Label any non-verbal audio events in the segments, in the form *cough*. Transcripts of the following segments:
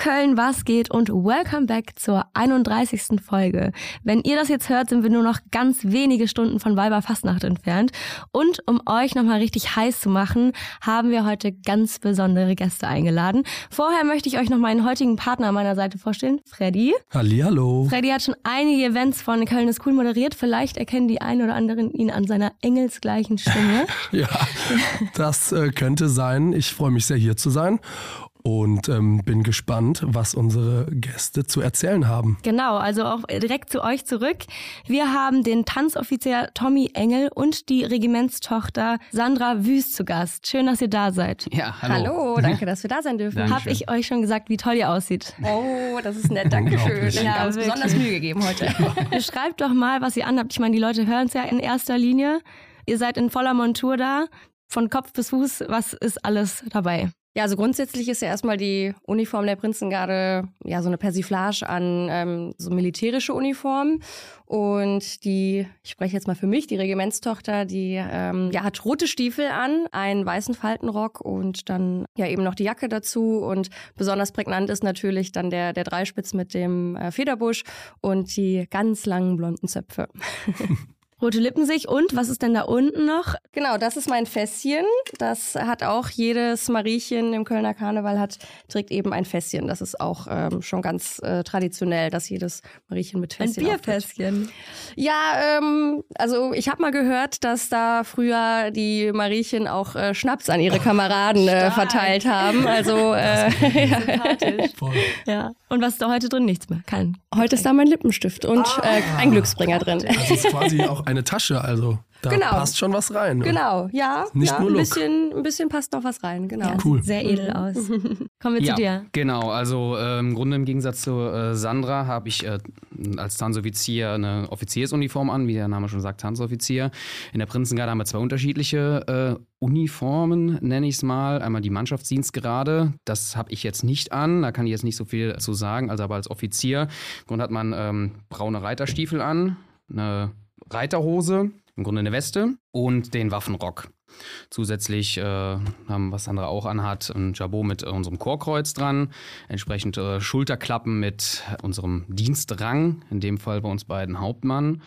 Köln, was geht und welcome back zur 31. Folge. Wenn ihr das jetzt hört, sind wir nur noch ganz wenige Stunden von Weiberfastnacht entfernt. Und um euch nochmal richtig heiß zu machen, haben wir heute ganz besondere Gäste eingeladen. Vorher möchte ich euch noch meinen heutigen Partner an meiner Seite vorstellen, Freddy. Hallihallo. Freddy hat schon einige Events von Köln ist cool moderiert. Vielleicht erkennen die einen oder anderen ihn an seiner engelsgleichen Stimme. *laughs* ja, das äh, könnte sein. Ich freue mich sehr hier zu sein und ähm, bin gespannt, was unsere Gäste zu erzählen haben. Genau, also auch direkt zu euch zurück. Wir haben den Tanzoffizier Tommy Engel und die Regimentstochter Sandra Wüst zu Gast. Schön, dass ihr da seid. Ja, hallo. Hallo, danke, dass wir da sein dürfen. Habe ich euch schon gesagt, wie toll ihr aussieht? Oh, das ist nett, danke schön. Unglaublich. Ja, Ja, uns wirklich. besonders Mühe gegeben heute. *laughs* Beschreibt doch mal, was ihr anhabt. Ich meine, die Leute hören es ja in erster Linie. Ihr seid in voller Montur da. Von Kopf bis Fuß, was ist alles dabei? Ja, also grundsätzlich ist ja erstmal die Uniform der Prinzengarde ja so eine Persiflage an ähm, so militärische Uniformen. Und die, ich spreche jetzt mal für mich, die Regimentstochter, die ähm, ja, hat rote Stiefel an, einen weißen Faltenrock und dann ja eben noch die Jacke dazu. Und besonders prägnant ist natürlich dann der, der Dreispitz mit dem äh, Federbusch und die ganz langen blonden Zöpfe. *laughs* Rote Lippen sich und was ist denn da unten noch? Genau, das ist mein Fässchen. Das hat auch jedes Mariechen im Kölner Karneval hat, trägt eben ein Fässchen. Das ist auch ähm, schon ganz äh, traditionell, dass jedes Mariechen mit Fässchen auftritt. Ja, ähm, also ich habe mal gehört, dass da früher die Mariechen auch äh, Schnaps an ihre Kameraden äh, verteilt haben. Also äh, *laughs* Sympathisch. Voll. Ja. Und was ist da heute drin? Nichts mehr. Kein. heute ist da mein Lippenstift und äh, ein Glücksbringer drin. Das ist quasi auch eine Tasche, also da Genau. passt schon was rein. Genau, ja. Nicht ja, nur ein bisschen, ein bisschen passt noch was rein, genau. Ja, Cool. sieht sehr edel aus. *laughs* Kommen wir ja, zu dir. genau. Also äh, im Grunde im Gegensatz zu äh, Sandra habe ich äh, als Tanzoffizier eine Offiziersuniform an, wie der Name schon sagt, Tanzoffizier. In der Prinzengarde haben wir zwei unterschiedliche äh, Uniformen, nenne ich es mal. Einmal die Mannschaftsdienstgerade, das habe ich jetzt nicht an, da kann ich jetzt nicht so viel zu sagen. Also aber als Offizier, im Grunde hat man ähm, braune Reiterstiefel an, eine Reiterhose, im Grunde eine Weste und den Waffenrock. Zusätzlich äh, haben, was Sandra auch anhat, ein Jabot mit äh, unserem Chorkreuz dran, entsprechend äh, Schulterklappen mit unserem Dienstrang, in dem Fall bei uns beiden Hauptmann.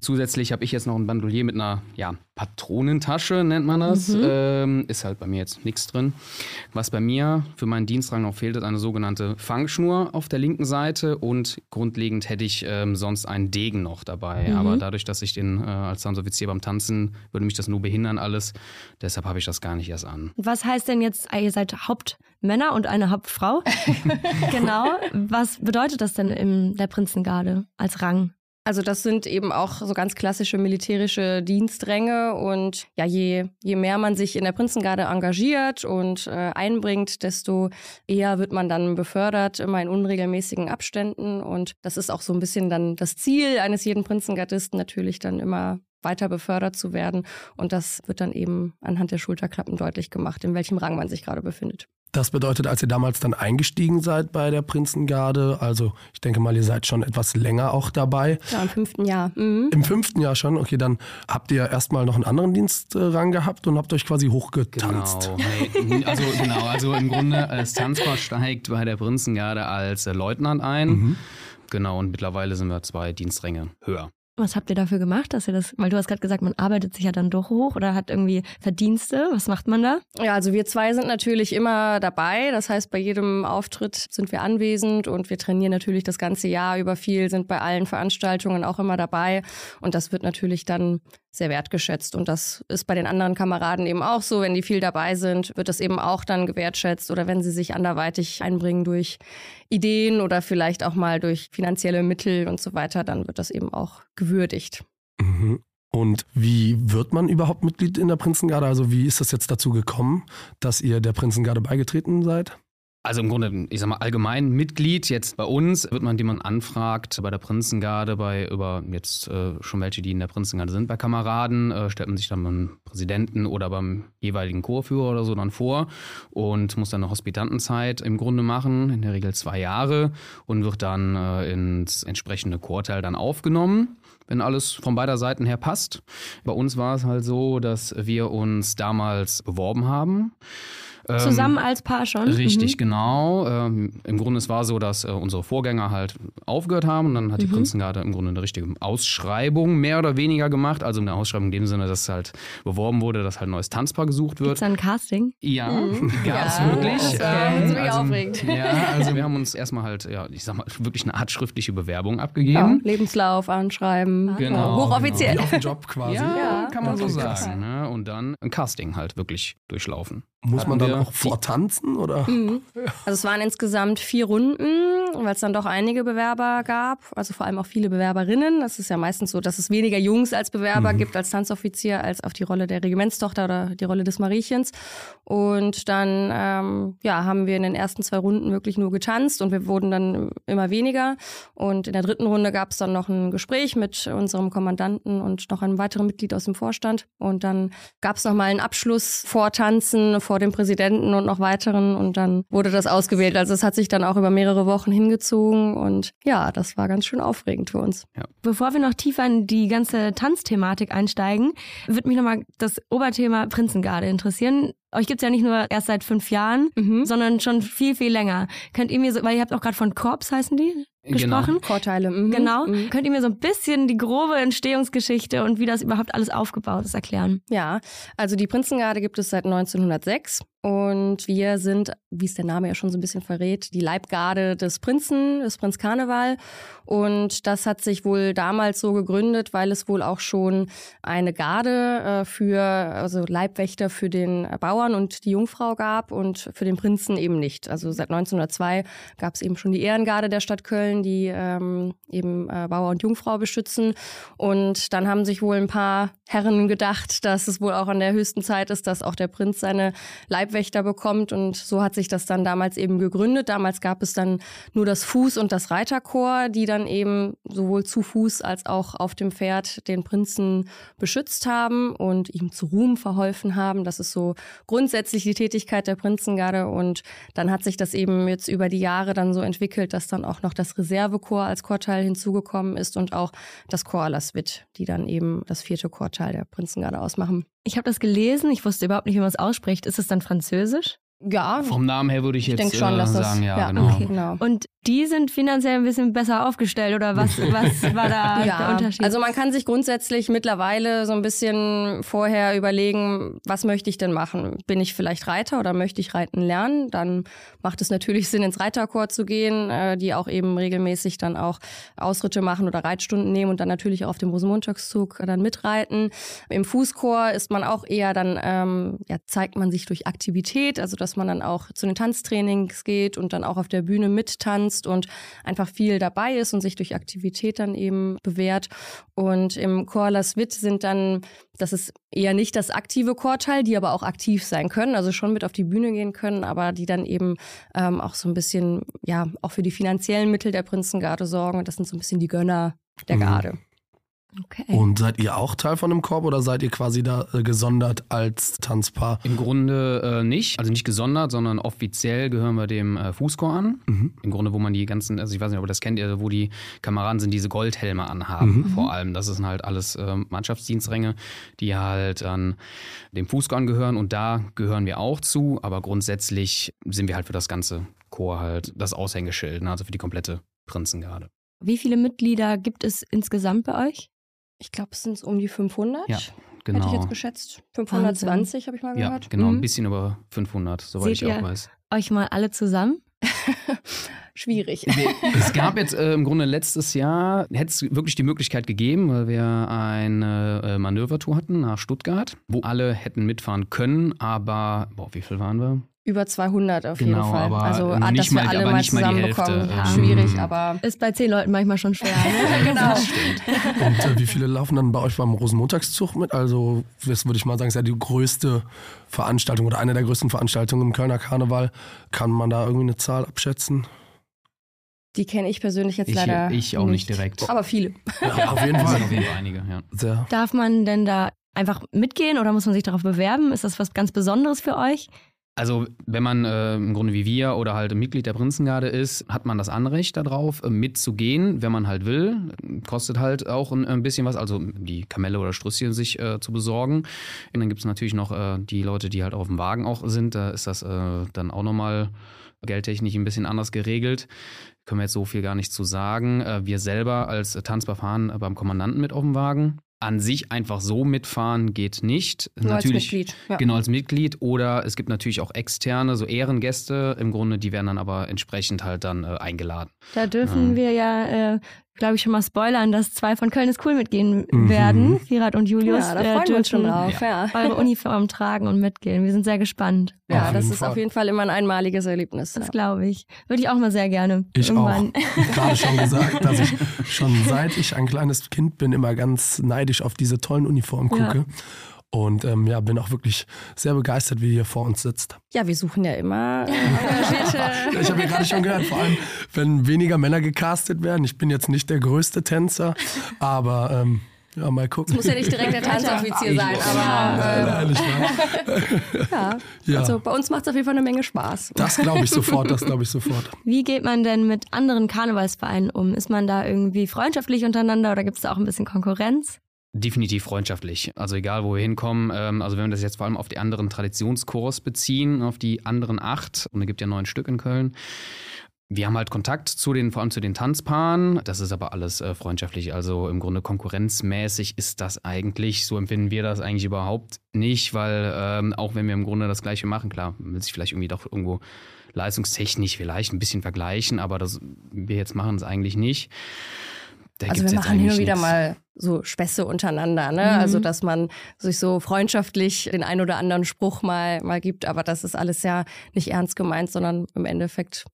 Zusätzlich habe ich jetzt noch ein Bandolier mit einer ja, Patronentasche, nennt man das. Ähm, ist halt bei mir jetzt nichts drin. Was bei mir für meinen Dienstrang noch fehlt, ist eine sogenannte Fangschnur auf der linken Seite und grundlegend hätte ich ähm, sonst einen Degen noch dabei. Aber dadurch, dass ich den äh, als Tanzoffizier beim Tanzen, würde mich das nur behindern alles. Deshalb habe ich das gar nicht erst an. Was heißt denn jetzt, ihr seid Hauptmänner und eine Hauptfrau? *laughs* genau. Was bedeutet das denn in der Prinzengarde als Rang? Also das sind eben auch so ganz klassische militärische Dienstränge und ja, je, je mehr man sich in der Prinzengarde engagiert und äh, einbringt, desto eher wird man dann befördert, immer in unregelmäßigen Abständen und das ist auch so ein bisschen dann das Ziel eines jeden Prinzengardisten natürlich dann immer weiter befördert zu werden und das wird dann eben anhand der Schulterklappen deutlich gemacht, in welchem Rang man sich gerade befindet. Das bedeutet, als ihr damals dann eingestiegen seid bei der Prinzengarde, also ich denke mal, ihr seid schon etwas länger auch dabei. Ja, im fünften Jahr. Mhm. Im fünften Jahr schon, okay, dann habt ihr erstmal noch einen anderen Dienstrang gehabt und habt euch quasi hochgetanzt. Genau. Also genau, also im Grunde als Tanzpaar steigt bei der Prinzengarde als Leutnant ein. Genau, und mittlerweile sind wir zwei Dienstränge höher. Was habt ihr dafür gemacht, dass ihr das, weil du hast gerade gesagt, man arbeitet sich ja dann doch hoch oder hat irgendwie Verdienste. Was macht man da? Ja, also wir zwei sind natürlich immer dabei. Das heißt, bei jedem Auftritt sind wir anwesend und wir trainieren natürlich das ganze Jahr über viel, sind bei allen Veranstaltungen auch immer dabei. Und das wird natürlich dann sehr wertgeschätzt. Und das ist bei den anderen Kameraden eben auch so. Wenn die viel dabei sind, wird das eben auch dann gewertschätzt oder wenn sie sich anderweitig einbringen durch Ideen oder vielleicht auch mal durch finanzielle Mittel und so weiter, dann wird das eben auch gewürdigt. Mhm. Und wie wird man überhaupt Mitglied in der Prinzengarde? Also wie ist das jetzt dazu gekommen, dass ihr der Prinzengarde beigetreten seid? Also im Grunde, ich sag mal, allgemein Mitglied jetzt bei uns wird man, indem man anfragt bei der Prinzengarde, bei über jetzt äh, schon welche, die in der Prinzengarde sind, bei Kameraden, äh, stellt man sich dann beim Präsidenten oder beim jeweiligen Chorführer oder so dann vor und muss dann eine Hospitantenzeit im Grunde machen, in der Regel zwei Jahre und wird dann äh, ins entsprechende Chorteil dann aufgenommen wenn alles von beider Seiten her passt. Bei uns war es halt so, dass wir uns damals beworben haben Zusammen als Paar schon? Richtig, Mhm. genau. Ähm, Im Grunde es war so, dass äh, unsere Vorgänger halt aufgehört haben und dann hat die Mhm. Prinzengarde im Grunde eine richtige Ausschreibung mehr oder weniger gemacht. Also eine Ausschreibung in dem Sinne, dass halt beworben wurde, dass halt ein neues Tanzpaar gesucht wird. Gibt's da ein Casting? Ja, Mhm. *laughs* gab's Ja, wirklich. das war Ähm, ziemlich aufregend. Ja, also wir *laughs* haben uns erstmal halt, ja, ich sag mal, wirklich eine Art schriftliche Bewerbung Ja, abgegeben. Lebenslauf anschreiben. Genau, Ja, hochoffiziell. Wie auf dem Job quasi. Ja, Ja, kann man so okay, sagen. Ne? Und dann ein Casting halt wirklich durchlaufen. Muss man dann auch vortanzen oder? Mhm. Also es waren insgesamt vier Runden, weil es dann doch einige Bewerber gab, also vor allem auch viele Bewerberinnen. Es ist ja meistens so, dass es weniger Jungs als Bewerber Mhm. gibt als Tanzoffizier als auf die Rolle der Regimentstochter oder die Rolle des Mariechens. Und dann ähm, ja, haben wir in den ersten zwei Runden wirklich nur getanzt und wir wurden dann immer weniger. Und in der dritten Runde gab es dann noch ein Gespräch mit unserem Kommandanten und noch einem weiteren Mitglied aus dem Vorstand. Und dann gab es nochmal einen Abschluss vor Tanzen, vor dem Präsidenten und noch weiteren. Und dann wurde das ausgewählt. Also es hat sich dann auch über mehrere Wochen hingezogen. Und ja, das war ganz schön aufregend für uns. Bevor wir noch tiefer in die ganze Tanzthematik einsteigen, würde mich nochmal das Oberthema Prinzengarde interessieren. Euch gibt's ja nicht nur erst seit fünf Jahren, Mhm. sondern schon viel, viel länger. Könnt ihr mir so, weil ihr habt auch gerade von Korps heißen die gesprochen? Vorteile. Mhm. Genau. Mhm. Könnt ihr mir so ein bisschen die grobe Entstehungsgeschichte und wie das überhaupt alles aufgebaut ist erklären? Ja, also die Prinzengarde gibt es seit 1906 und wir sind, wie es der Name ja schon so ein bisschen verrät, die Leibgarde des Prinzen, des Prinz Karneval. Und das hat sich wohl damals so gegründet, weil es wohl auch schon eine Garde äh, für, also Leibwächter für den Bauern und die Jungfrau gab und für den Prinzen eben nicht. Also seit 1902 gab es eben schon die Ehrengarde der Stadt Köln, die ähm, eben äh, Bauer und Jungfrau beschützen. Und dann haben sich wohl ein paar Herren gedacht, dass es wohl auch an der höchsten Zeit ist, dass auch der Prinz seine Leibwächter bekommt. Und so hat sich das dann damals eben gegründet. Damals gab es dann nur das Fuß- und das Reiterchor, die dann eben sowohl zu Fuß als auch auf dem Pferd den Prinzen beschützt haben und ihm zu Ruhm verholfen haben. Das ist so grundsätzlich die Tätigkeit der Prinzengarde. Und dann hat sich das eben jetzt über die Jahre dann so entwickelt, dass dann auch noch das Reservechor als Chorteil hinzugekommen ist und auch das Chor à la Suite, die dann eben das vierte Chorteil der Prinzengarde ausmachen. Ich habe das gelesen, ich wusste überhaupt nicht, wie man es ausspricht. Ist es dann Französisch? Ja, Vom Namen her würde ich ich jetzt denke schon, äh, dass das sagen, ja, ja, genau. okay, genau. Und die sind finanziell ein bisschen besser aufgestellt oder was, *laughs* was war da der Unterschied? Also man kann sich grundsätzlich mittlerweile so ein bisschen vorher überlegen, was möchte ich denn machen? Bin ich vielleicht Reiter oder möchte ich reiten lernen? Dann macht es natürlich Sinn, ins Reiterchor zu gehen, äh, die auch eben regelmäßig dann auch Ausritte machen oder Reitstunden nehmen und dann natürlich auch auf dem Rosenmontagszug dann mitreiten. Im Fußchor ist man auch eher dann, ähm, ja, zeigt man sich durch Aktivität, also dass man dann auch zu den Tanztrainings geht und dann auch auf der Bühne mittanzt und einfach viel dabei ist und sich durch Aktivität dann eben bewährt. Und im Chor La Suite sind dann, das ist eher nicht das aktive Chorteil, die aber auch aktiv sein können, also schon mit auf die Bühne gehen können, aber die dann eben ähm, auch so ein bisschen, ja, auch für die finanziellen Mittel der Prinzengarde sorgen. Und das sind so ein bisschen die Gönner der Mhm. Okay. Und seid ihr auch Teil von dem Korb oder seid ihr quasi da äh, gesondert als Tanzpaar? Im Grunde äh, nicht, also nicht gesondert, sondern offiziell gehören wir dem äh, Fußchor an. Mhm. Im Grunde, wo man die ganzen, also ich weiß nicht, ob ihr das kennt, ihr, wo die Kameraden sind, diese Goldhelme anhaben. Mhm. Vor allem, das sind halt alles ähm, Mannschaftsdienstränge, die halt an dem Fußchor angehören und da gehören wir auch zu, aber grundsätzlich sind wir halt für das ganze Chor halt das Aushängeschild, ne? also für die komplette Prinzengarde. Wie viele Mitglieder gibt es insgesamt bei euch? Ich glaube, es sind um die 500. Ja, Genau. Hätte ich jetzt geschätzt. 520 habe ich mal ja, gehört. genau, ein Mhm. bisschen über 500, soweit Seht ich auch ihr? weiß. Euch mal alle zusammen? *laughs* Schwierig. es gab jetzt äh, im Grunde letztes Jahr, hätte es wirklich die Möglichkeit gegeben, weil wir eine äh, Manövertour hatten nach Stuttgart, wo alle hätten mitfahren können, aber, boah, wie viel waren wir? Über 200 auf Genau, jeden Fall. also nicht dass mal- wir alle mal nicht mal die zusammenbekommen. Hälfte. Ja, Ähm, schwierig, aber Ist bei zehn Leuten manchmal schon schwer. Ne? *laughs* genau. Und äh, wie viele laufen dann bei euch beim Rosenmontagszug mit? Also, das würde ich mal sagen, ist ja die größte Veranstaltung oder eine der größten Veranstaltungen im Kölner Karneval. Kann man da irgendwie eine Zahl abschätzen? Die kenne ich persönlich jetzt Ich- leider ich auch nicht direkt. Aber viele. Ja, auf jeden *laughs* Fall. auf jeden Fall einige, ja. Sehr. Darf man denn da einfach mitgehen oder muss man sich darauf bewerben? Ist das was ganz Besonderes für euch? Also, wenn man äh, im Grunde wie wir oder halt Mitglied der Prinzengarde ist, hat man das Anrecht darauf, äh, mitzugehen, wenn man halt will. Kostet halt auch ein, ein bisschen was, also die Kamelle oder Strüsschen sich äh, zu besorgen. Und dann gibt es natürlich noch äh, die Leute, die halt auf dem Wagen auch sind. Da ist das äh, dann auch nochmal geldtechnisch ein bisschen anders geregelt. Können wir jetzt so viel gar nicht zu sagen. Äh, wir selber als Tanzbar fahren beim Kommandanten mit auf dem Wagen an sich einfach so mitfahren geht nicht. Nur natürlich, als Mitglied. Ja. Genau als Mitglied. Oder es gibt natürlich auch externe, so Ehrengäste im Grunde, die werden dann aber entsprechend halt dann äh, eingeladen. Da dürfen ja. wir ja, äh, glaube ich, schon mal spoilern, dass zwei von Köln ist cool mitgehen mhm. werden. Firat und Julius ja, da freuen äh, wir uns schon drauf. Ja. eure Uniform tragen und mitgehen. Wir sind sehr gespannt. Ja, das ist Fall. auf jeden Fall immer ein einmaliges Erlebnis. Das glaube ich. Würde ich auch mal sehr gerne. Ich Irgendwann. auch. Gerade schon gesagt, dass ich *laughs* schon seit ich ein kleines Kind bin, immer ganz neidisch auf diese tollen Uniformen gucke. Ja. Und ähm, ja, bin auch wirklich sehr begeistert, wie ihr hier vor uns sitzt. Ja, wir suchen ja immer engagierte. *laughs* ich habe ja gerade schon gehört, vor allem, wenn weniger Männer gecastet werden. Ich bin jetzt nicht der größte Tänzer, aber ähm, ja, mal gucken. Es muss ja nicht direkt der *laughs* Tanzoffizier sein, aber. Äh, *laughs* ja. ja, also bei uns macht es auf jeden Fall eine Menge Spaß. Das glaube ich sofort, das glaube ich sofort. Wie geht man denn mit anderen Karnevalsvereinen um? Ist man da irgendwie freundschaftlich untereinander oder gibt es da auch ein bisschen Konkurrenz? Definitiv freundschaftlich. Also egal, wo wir hinkommen. Ähm, also wenn wir das jetzt vor allem auf die anderen Traditionskurs beziehen, auf die anderen acht, und es gibt ja neun Stück in Köln. Wir haben halt Kontakt zu den, vor allem zu den Tanzpaaren. Das ist aber alles äh, freundschaftlich. Also im Grunde konkurrenzmäßig ist das eigentlich, so empfinden wir das eigentlich überhaupt nicht, weil ähm, auch wenn wir im Grunde das Gleiche machen, klar, will sich vielleicht irgendwie doch irgendwo leistungstechnisch vielleicht ein bisschen vergleichen, aber das wir jetzt machen es eigentlich nicht. Da also wir machen hin und wieder mal so Späße untereinander, ne? Mhm. Also dass man sich so freundschaftlich den ein oder anderen Spruch mal, mal gibt, aber das ist alles ja nicht ernst gemeint, sondern im Endeffekt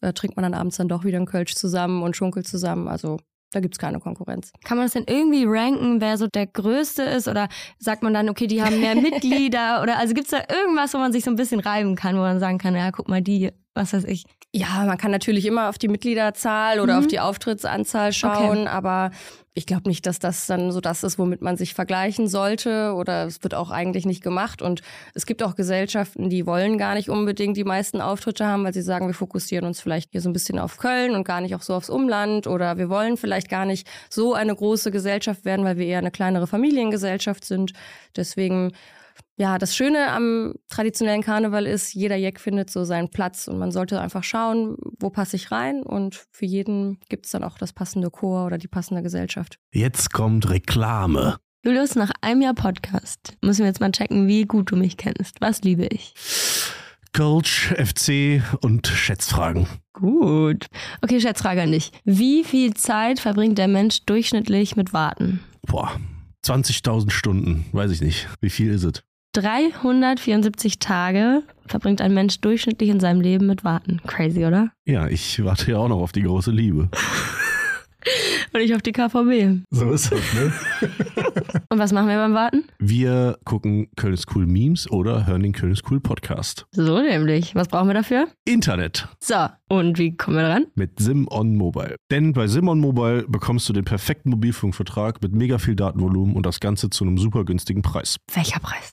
äh, trinkt man dann abends dann doch wieder einen Kölsch zusammen und schunkelt zusammen. Also da gibt es keine Konkurrenz. Kann man das denn irgendwie ranken, wer so der Größte ist? Oder sagt man dann, okay, die haben mehr *laughs* Mitglieder? Oder also gibt es da irgendwas, wo man sich so ein bisschen reiben kann, wo man sagen kann, ja, guck mal, die, was weiß ich. Ja, man kann natürlich immer auf die Mitgliederzahl oder mhm. auf die Auftrittsanzahl schauen, okay. aber ich glaube nicht, dass das dann so das ist, womit man sich vergleichen sollte oder es wird auch eigentlich nicht gemacht und es gibt auch Gesellschaften, die wollen gar nicht unbedingt die meisten Auftritte haben, weil sie sagen, wir fokussieren uns vielleicht hier so ein bisschen auf Köln und gar nicht auch so aufs Umland oder wir wollen vielleicht gar nicht so eine große Gesellschaft werden, weil wir eher eine kleinere Familiengesellschaft sind. Deswegen ja, das Schöne am traditionellen Karneval ist, jeder Jeck findet so seinen Platz und man sollte einfach schauen, wo passe ich rein und für jeden gibt es dann auch das passende Chor oder die passende Gesellschaft. Jetzt kommt Reklame. Julius, nach einem Jahr Podcast müssen wir jetzt mal checken, wie gut du mich kennst. Was liebe ich? Coach, FC und Schätzfragen. Gut. Okay, Schätzfrage an dich. Wie viel Zeit verbringt der Mensch durchschnittlich mit Warten? Boah, 20.000 Stunden, weiß ich nicht. Wie viel ist es? 374 Tage verbringt ein Mensch durchschnittlich in seinem Leben mit Warten. Crazy, oder? Ja, ich warte ja auch noch auf die große Liebe. *laughs* Und ich auf die KVB. So ist es, ne? *laughs* Und was machen wir beim Warten? Wir gucken Köln Cool Memes oder hören den Köln Cool Podcast. So nämlich. Was brauchen wir dafür? Internet. So, und wie kommen wir dran? Mit SimOn Mobile. Denn bei SimOn Mobile bekommst du den perfekten Mobilfunkvertrag mit mega viel Datenvolumen und das Ganze zu einem super günstigen Preis. Welcher Preis?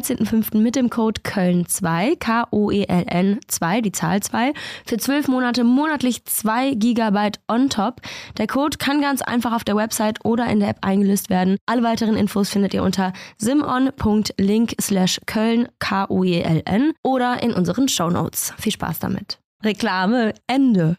13.05. mit dem Code Köln2, K-O-E-L-N 2, die Zahl 2, für 12 Monate monatlich 2 GB on top. Der Code kann ganz einfach auf der Website oder in der App eingelöst werden. Alle weiteren Infos findet ihr unter simon.link slash Köln, K-O-E-L-N oder in unseren Shownotes. Viel Spaß damit. Reklame, Ende.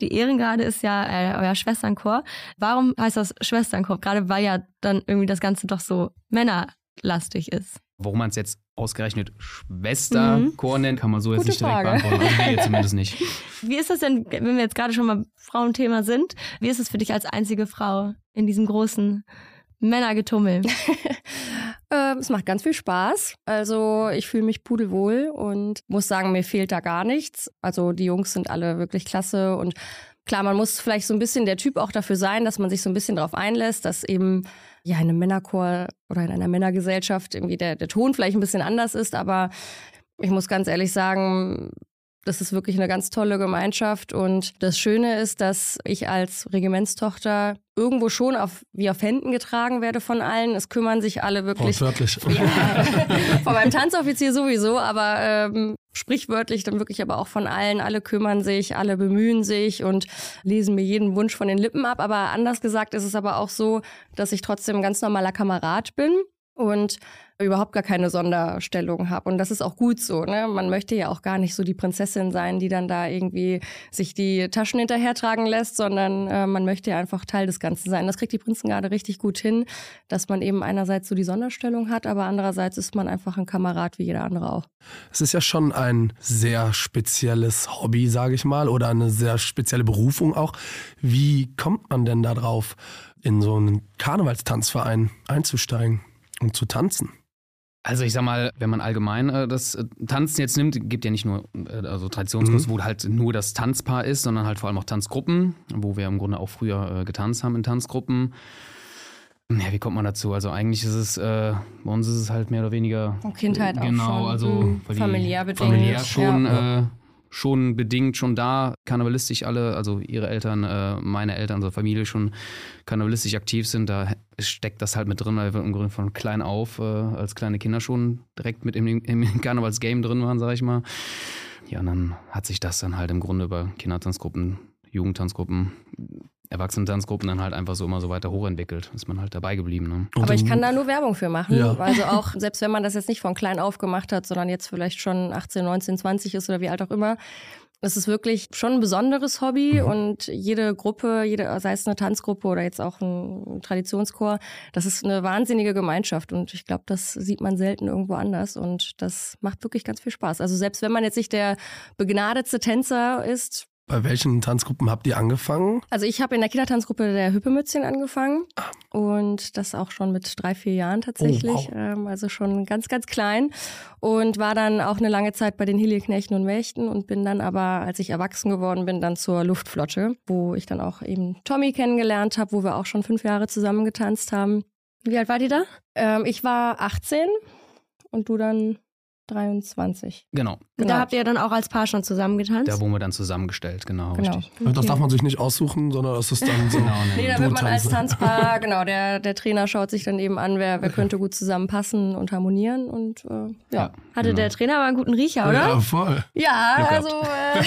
Die Ehrengarde ist ja äh, euer Schwesternchor. Warum heißt das Schwesternchor? Gerade weil ja dann irgendwie das Ganze doch so männerlastig ist. Warum man es jetzt ausgerechnet Schwesterchor mhm. nennt, kann man so jetzt Gute nicht direkt Frage. beantworten. Also wir zumindest nicht. *laughs* Wie ist das denn, wenn wir jetzt gerade schon mal Frauenthema sind, wie ist es für dich als einzige Frau in diesem großen Männergetummel? *laughs* Ähm, es macht ganz viel Spaß. Also ich fühle mich pudelwohl und muss sagen, mir fehlt da gar nichts. Also die Jungs sind alle wirklich klasse und klar, man muss vielleicht so ein bisschen der Typ auch dafür sein, dass man sich so ein bisschen darauf einlässt, dass eben ja in einem Männerchor oder in einer Männergesellschaft irgendwie der, der Ton vielleicht ein bisschen anders ist, aber ich muss ganz ehrlich sagen, das ist wirklich eine ganz tolle Gemeinschaft. Und das Schöne ist, dass ich als Regimentstochter irgendwo schon auf, wie auf Händen getragen werde von allen. Es kümmern sich alle wirklich. Wortwörtlich. *laughs* Ja, von meinem Tanzoffizier sowieso, aber ähm, sprichwörtlich dann wirklich aber auch von allen. Alle kümmern sich, alle bemühen sich und lesen mir jeden Wunsch von den Lippen ab. Aber anders gesagt ist es aber auch so, dass ich trotzdem ein ganz normaler Kamerad bin und überhaupt gar keine Sonderstellung habe. Und das ist auch gut so. Ne? Man möchte ja auch gar nicht so die Prinzessin sein, die dann da irgendwie sich die Taschen hinterhertragen lässt, sondern äh, man möchte ja einfach Teil des Ganzen sein. Das kriegt die Prinzengarde richtig gut hin, dass man eben einerseits so die Sonderstellung hat, aber andererseits ist man einfach ein Kamerad wie jeder andere auch. Es ist ja schon ein sehr spezielles Hobby, sage ich mal, oder eine sehr spezielle Berufung auch. Wie kommt man denn da drauf, in so einen Karnevalstanzverein einzusteigen und zu tanzen? Also ich sag mal, wenn man allgemein äh, das äh, Tanzen jetzt nimmt, gibt ja nicht nur äh, also Traditionskurse, wo halt nur das Tanzpaar ist, sondern halt vor allem auch Tanzgruppen, wo wir im Grunde auch früher äh, getanzt haben in Tanzgruppen. Ja, wie kommt man dazu? Also eigentlich ist es, äh, bei uns ist es halt mehr oder weniger Kindheit auch genau, schon, also mhm, familiär bedingt, familiär schon, ja. Schon bedingt schon da, karnevalistisch alle, also ihre Eltern, äh, meine Eltern, unsere Familie schon karnevalistisch aktiv sind, da steckt das halt mit drin, weil wir im Grunde von klein auf, äh, als kleine Kinder schon direkt mit im, im *laughs* Karnevalsgame drin waren, sag ich mal. Ja, und dann hat sich das dann halt im Grunde über Kindertanzgruppen, Jugendtanzgruppen, Erwachsenentanzgruppen dann halt einfach so immer so weiter hochentwickelt. Ist man halt dabei geblieben. Ne? Aber ich kann da nur Werbung für machen. Ja. Also *laughs* auch, selbst wenn man das jetzt nicht von klein auf gemacht hat, sondern jetzt vielleicht schon 18, 19, 20 ist oder wie alt auch immer. Es ist wirklich schon ein besonderes Hobby Mhm. und jede Gruppe, jede, sei es eine Tanzgruppe oder jetzt auch ein Traditionschor, das ist eine wahnsinnige Gemeinschaft und ich glaube, das sieht man selten irgendwo anders und das macht wirklich ganz viel Spaß. Also selbst wenn man jetzt nicht der begnadetste Tänzer ist, Bei welchen Tanzgruppen habt ihr angefangen? also ich habe in der Kindertanzgruppe der Hüppemützchen angefangen und das auch schon mit drei, vier Jahren tatsächlich, Oh, wow. ähm, also schon ganz, ganz klein und war dann auch eine lange Zeit bei den Helieknechten und Mächten und bin dann aber, als ich erwachsen geworden bin, dann zur Luftflotte, wo ich dann auch eben Tommy kennengelernt habe, wo wir auch schon fünf Jahre zusammen getanzt haben. Wie alt war die da? Ähm, ich war 18 und du dann 23. Genau, Da habt ihr dann auch als Paar schon zusammen getanzt? da wurden wir dann zusammengestellt, genau, Genau. richtig. Das darf man sich nicht aussuchen, sondern es ist dann so. *laughs* Genau, Nee, da wird man als. Tanzpaar, *laughs* genau, der, der Trainer schaut sich dann eben an, wer, wer könnte gut zusammenpassen und harmonieren und äh, ja. Hatte genau. der Trainer aber einen guten Riecher, oder? Ja, voll. Ja, Glück also äh,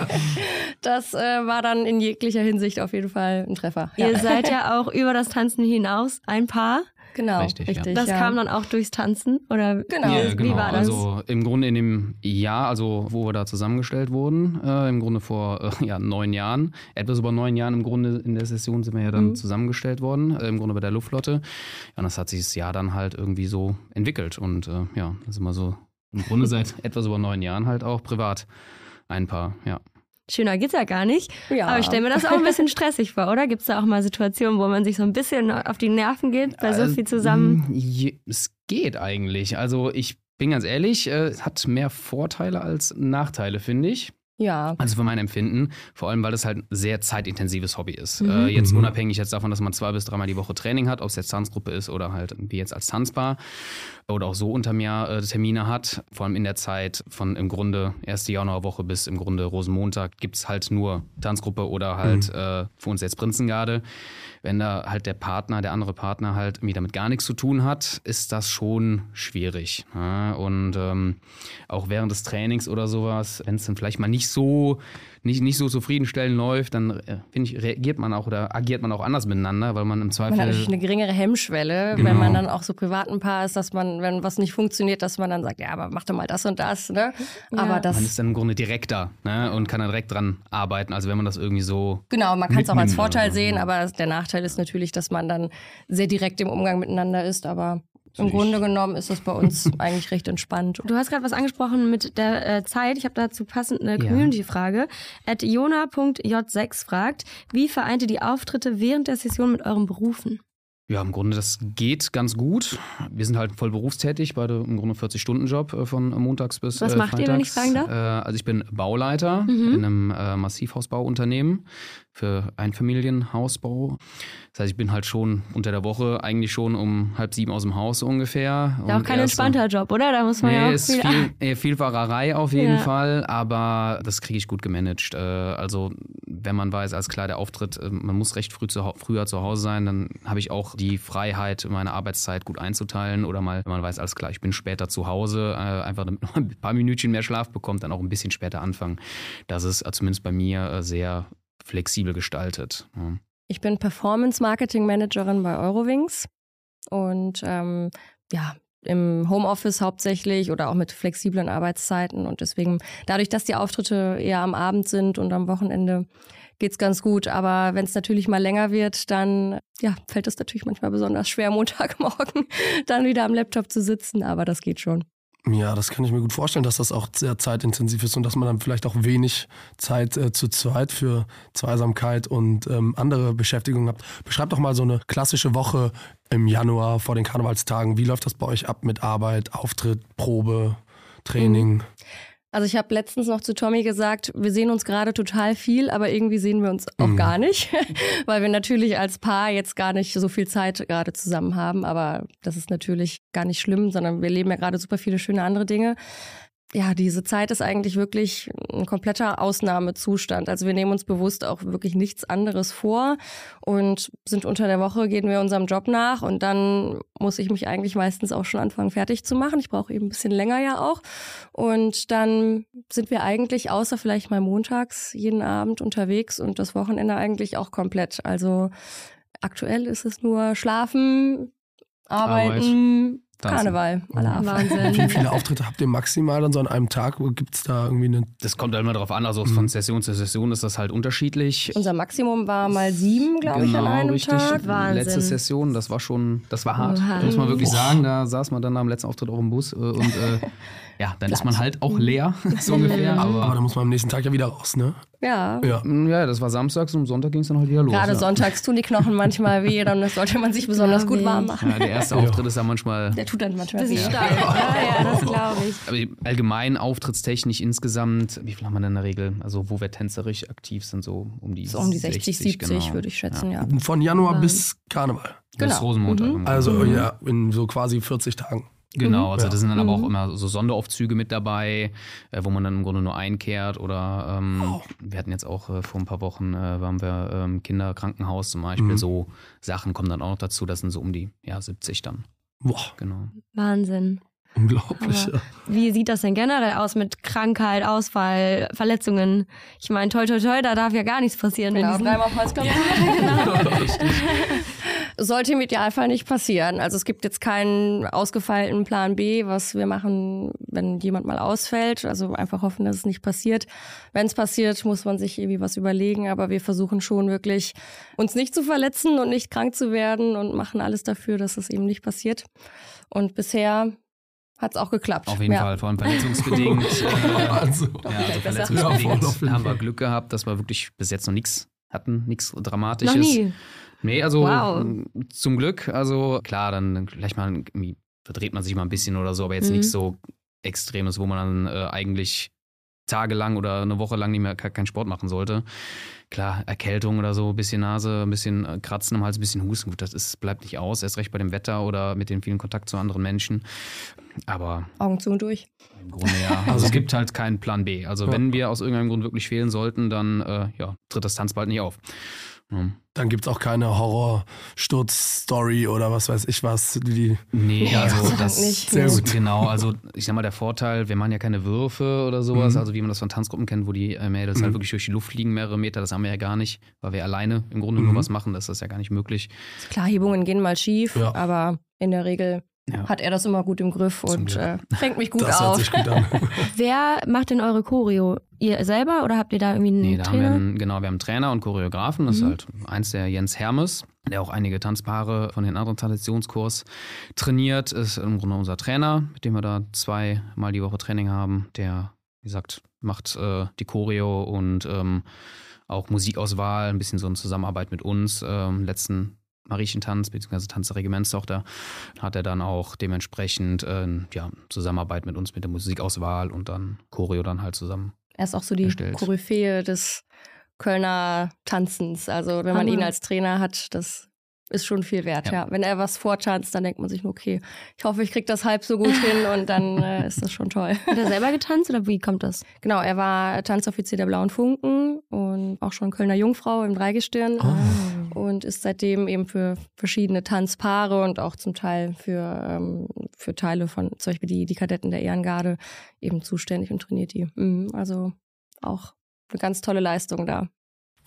*laughs* das äh, war dann in jeglicher Hinsicht auf jeden Fall ein Treffer. Ihr Ja. seid ja auch über das Tanzen hinaus ein Paar. Genau, Richtig, richtig. ja. Das ja. kam dann auch durchs Tanzen? Oder Genau. wie, Ja, wie genau. war das? Also im Grunde in dem Jahr, also wo wir da zusammengestellt wurden, äh, im Grunde vor äh, ja, neun Jahren, etwas über neun Jahren im Grunde in der Session sind wir ja dann Mhm. zusammengestellt worden, äh, im Grunde bei der Luftflotte. Ja, und das hat sich das Jahr dann halt irgendwie so entwickelt. Und äh, ja, das ist immer so im Grunde *laughs* seit etwas über neun Jahren halt auch privat ein Paar, ja. Schöner geht's ja gar nicht. Ja. Aber ich stelle mir das auch ein bisschen stressig vor, oder? Gibt es da auch mal Situationen, wo man sich so ein bisschen auf die Nerven geht, bei so Äh, viel zusammen? Es geht eigentlich. Also ich bin ganz ehrlich, äh, es hat mehr Vorteile als Nachteile, finde ich. Ja. Also für mein Empfinden, vor allem weil das halt ein sehr zeitintensives Hobby ist. Mhm. Äh, jetzt Mhm. unabhängig jetzt davon, dass man zwei bis dreimal die Woche Training hat, ob es jetzt Tanzgruppe ist oder halt wie jetzt als Tanzbar oder auch so unterm Jahr äh, Termine hat. Vor allem in der Zeit von im Grunde erste Januarwoche bis im Grunde Rosenmontag gibt es halt nur Tanzgruppe oder halt äh, für uns jetzt Prinzengarde. Wenn da halt der Partner, der andere Partner halt irgendwie damit gar nichts zu tun hat, ist das schon schwierig. Ja? Und ähm, auch während des Trainings oder sowas, wenn es dann vielleicht mal nicht so nicht, nicht so zufriedenstellend läuft, dann äh, finde ich, reagiert man auch oder agiert man auch anders miteinander, weil man im Zweifel. Man hat natürlich eine geringere Hemmschwelle, Genau. wenn man dann auch so privat ein Paar ist, dass man, wenn was nicht funktioniert, dass man dann sagt, ja, aber mach doch mal das und das, ne? Aber man das, ist dann im Grunde direkter ne? und kann dann direkt dran arbeiten. Also wenn man das irgendwie so genau, man kann es auch als Vorteil sehen, aber der Nachteil ist natürlich, dass man dann sehr direkt im Umgang miteinander ist, aber im. Grunde genommen ist das bei uns *laughs* eigentlich recht entspannt. Du hast gerade was angesprochen mit der äh, Zeit. Ich habe dazu passend eine Ja. Community-Frage. At jona.j6 fragt, wie vereint ihr die Auftritte während der Session mit euren Berufen? Ja, im Grunde, das geht ganz gut. Wir sind halt voll berufstätig, beide im Grunde 40-Stunden-Job äh, von montags bis Was äh, macht ihr, wenn ich fragen darf? Äh, also ich bin Bauleiter Mhm. in einem äh, Massivhausbauunternehmen für Einfamilienhausbau. Das heißt, ich bin halt schon unter der Woche eigentlich schon um halb sieben aus dem Haus ungefähr. Ist ja auch kein erst so- entspannter Job, oder? Da muss man ja Nee, auch ist viel, viel, *laughs* viel Fahrerei auf jeden Ja. Fall, aber das kriege ich gut gemanagt. Äh, Also, wenn man weiß, als klar der Auftritt, äh, man muss recht früh zu, früher zu Hause sein, dann habe ich auch die Freiheit, meine Arbeitszeit gut einzuteilen. Oder mal, wenn man weiß, alles klar, ich bin später zu Hause, äh, einfach damit man ein paar Minütchen mehr Schlaf bekommt, dann auch ein bisschen später anfangen. Das ist zumindest bei mir sehr flexibel gestaltet. Ja. Ich bin Performance Marketing Managerin bei Eurowings und ähm, ja, im Homeoffice hauptsächlich oder auch mit flexiblen Arbeitszeiten und deswegen, dadurch, dass die Auftritte eher am Abend sind und am Wochenende, geht's ganz gut. Aber wenn es natürlich mal länger wird, dann ja, fällt es natürlich manchmal besonders schwer, *laughs* Montagmorgen dann wieder am Laptop zu sitzen, aber das geht schon. Ja, das kann ich mir gut vorstellen, dass das auch sehr zeitintensiv ist und dass man dann vielleicht auch wenig Zeit äh, zu zweit für Zweisamkeit und ähm, andere Beschäftigungen hat. Beschreibt doch mal so eine klassische Woche im Januar vor den Karnevalstagen. Wie läuft das bei euch ab mit Arbeit, Auftritt, Probe, Training? Also ich habe letztens noch zu Tommy gesagt, wir sehen uns gerade total viel, aber irgendwie sehen wir uns auch Mhm. gar nicht, *laughs* weil wir natürlich als Paar jetzt gar nicht so viel Zeit gerade zusammen haben. Aber das ist natürlich gar nicht schlimm, sondern wir leben ja gerade super viele schöne andere Dinge. Ja, diese Zeit ist eigentlich wirklich ein kompletter Ausnahmezustand. Also wir nehmen uns bewusst auch wirklich nichts anderes vor und sind unter der Woche, gehen wir unserem Job nach und dann muss ich mich eigentlich meistens auch schon anfangen, fertig zu machen. Ich brauche eben ein bisschen länger ja auch. Und dann sind wir eigentlich, außer vielleicht mal montags, jeden Abend unterwegs und das Wochenende eigentlich auch komplett. Also aktuell ist es nur Schlafen, Arbeiten, Tanzen. Karneval, alle Abend. Wie Wahnsinn. viele Auftritte habt ihr maximal an so einem Tag? Gibt es da irgendwie eine Das kommt halt immer darauf an, also Mhm. von Session zu Session ist das halt unterschiedlich. Unser Maximum war mal sieben, glaube ich, an einem Genau, richtig. Tag. Wahnsinn. Letzte Session, das war schon, das war hart, Oha. muss man wirklich sagen. Da saß man dann am letzten Auftritt auch im Bus äh, und äh, *laughs* ja, dann ist man halt auch leer, *laughs* so ungefähr. Aber Aber da muss man am nächsten Tag ja wieder raus, ne? Ja. Ja. ja, das war samstags und am Sonntag ging es dann halt wieder los. Gerade ja. sonntags tun die Knochen manchmal weh, dann *laughs* sollte man sich besonders gut warm machen. Ja, der erste Ja. Auftritt ist dann manchmal. Der tut dann manchmal weh. steil. Ja, ja, das *laughs* glaube ich. Aber allgemein auftrittstechnisch insgesamt, wie viel haben wir denn in der Regel? Also, wo wir tänzerisch aktiv sind, so um die So um die 60, 70 genau. würde ich schätzen, ja. Von Januar bis Karneval. Bis Genau. Rosenmontag. Mhm. Also ja, in so quasi 40 Tagen. Genau, also Ja. da sind dann aber Mhm. auch immer so Sonderaufzüge mit dabei, äh, wo man dann im Grunde nur einkehrt oder ähm, Oh. wir hatten jetzt auch äh, vor ein paar Wochen, äh, waren wir ähm, Kinderkrankenhaus zum Beispiel, Mhm. so Sachen kommen dann auch noch dazu, das sind so um die ja, 70 dann, Boah, genau. Wahnsinn. unglaublich. Aber- ja. Wie sieht das denn generell aus mit Krankheit, Ausfall, Verletzungen? Ich meine, toi, toi, toi, da darf ja gar nichts passieren. in Genau, diesen- dreimal auf Holz klopfen. *laughs* *laughs* Sollte im Idealfall nicht passieren. Also es gibt jetzt keinen ausgefeilten Plan B, was wir machen, wenn jemand mal ausfällt. Also einfach hoffen, dass es nicht passiert. Wenn es passiert, muss man sich irgendwie was überlegen. Aber wir versuchen schon wirklich, uns nicht zu verletzen und nicht krank zu werden und machen alles dafür, dass es eben nicht passiert. Und bisher hat es auch geklappt. Auf jeden ja. Fall, vor allem verletzungsbedingt. *laughs* äh, Also, ja, also. Ja, verletzungsbedingt jeden haben wir. Glück gehabt, dass wir wirklich bis jetzt noch nichts hatten, nichts Noch Dramatisches. nie. Nee, also Wow. zum Glück, also klar, dann vielleicht mal verdreht man sich mal ein bisschen oder so, aber jetzt Mhm. nichts so Extremes, wo man dann äh, eigentlich tagelang oder eine Woche lang nicht mehr ke- keinen Sport machen sollte. Klar, Erkältung oder so, ein bisschen Nase, ein bisschen äh, Kratzen am Hals, ein bisschen Husten, gut, das ist, bleibt nicht aus, erst recht bei dem Wetter oder mit dem vielen Kontakt zu anderen Menschen. Aber Augen zu und durch. im Grunde ja. Also es gibt halt keinen Plan B. Also Ja. wenn wir aus irgendeinem Grund wirklich fehlen sollten, dann äh, ja, tritt das Tanzbald nicht auf. Ja. dann gibt es auch keine Horrorsturz-Story oder was weiß ich was. Die, Nee, Nee, also das nicht. Sehr gut. Genau, also ich sag mal, der Vorteil, wir machen ja keine Würfe oder sowas, Mhm. also wie man das von Tanzgruppen kennt, wo die äh, Mädels halt Mhm. wirklich durch die Luft fliegen, mehrere Meter, das haben wir ja gar nicht, weil wir alleine im Grunde Mhm. nur was machen, das ist ja gar nicht möglich. Klar, Hebungen gehen mal schief, Ja. aber in der Regel Ja. hat er das immer gut im Griff Zum und äh, fängt mich gut das hört auf. sich gut an. *laughs* Wer macht denn eure Choreo? Ihr selber oder habt ihr da irgendwie einen Nee, da haben wir Trainer? einen, genau, wir haben einen Trainer und Choreografen, das Mhm. ist halt eins der Jens Hermes, der auch einige Tanzpaare von den anderen Traditionskurs trainiert, ist im Grunde unser Trainer, mit dem wir da zweimal die Woche Training haben, der, wie gesagt, macht äh, die Choreo und ähm, auch Musikauswahl, ein bisschen so in Zusammenarbeit mit uns. Ähm, letzten Mariechentanz bzw. Tanz der Regimentstochter, hat er dann auch dementsprechend äh, ja, Zusammenarbeit mit uns mit der Musikauswahl und dann Choreo dann halt zusammen. Er ist auch so die erstellt. Koryphäe des Kölner Tanzens. Also wenn man Hammer. ihn als Trainer hat, das ist schon viel wert, ja. Ja. Wenn er was vortanzt, dann denkt man sich, nur, okay, ich hoffe, ich krieg das halb so gut hin und dann *laughs* äh, ist das schon toll. Hat er selber getanzt oder wie kommt das? Genau, er war Tanzoffizier der Blauen Funken und auch schon Kölner Jungfrau im Dreigestirn und ist seitdem eben für verschiedene Tanzpaare und auch zum Teil für, ähm, für Teile von zum Beispiel die, die Kadetten der Ehrengarde eben zuständig und trainiert die. Mhm, also auch eine ganz tolle Leistung da.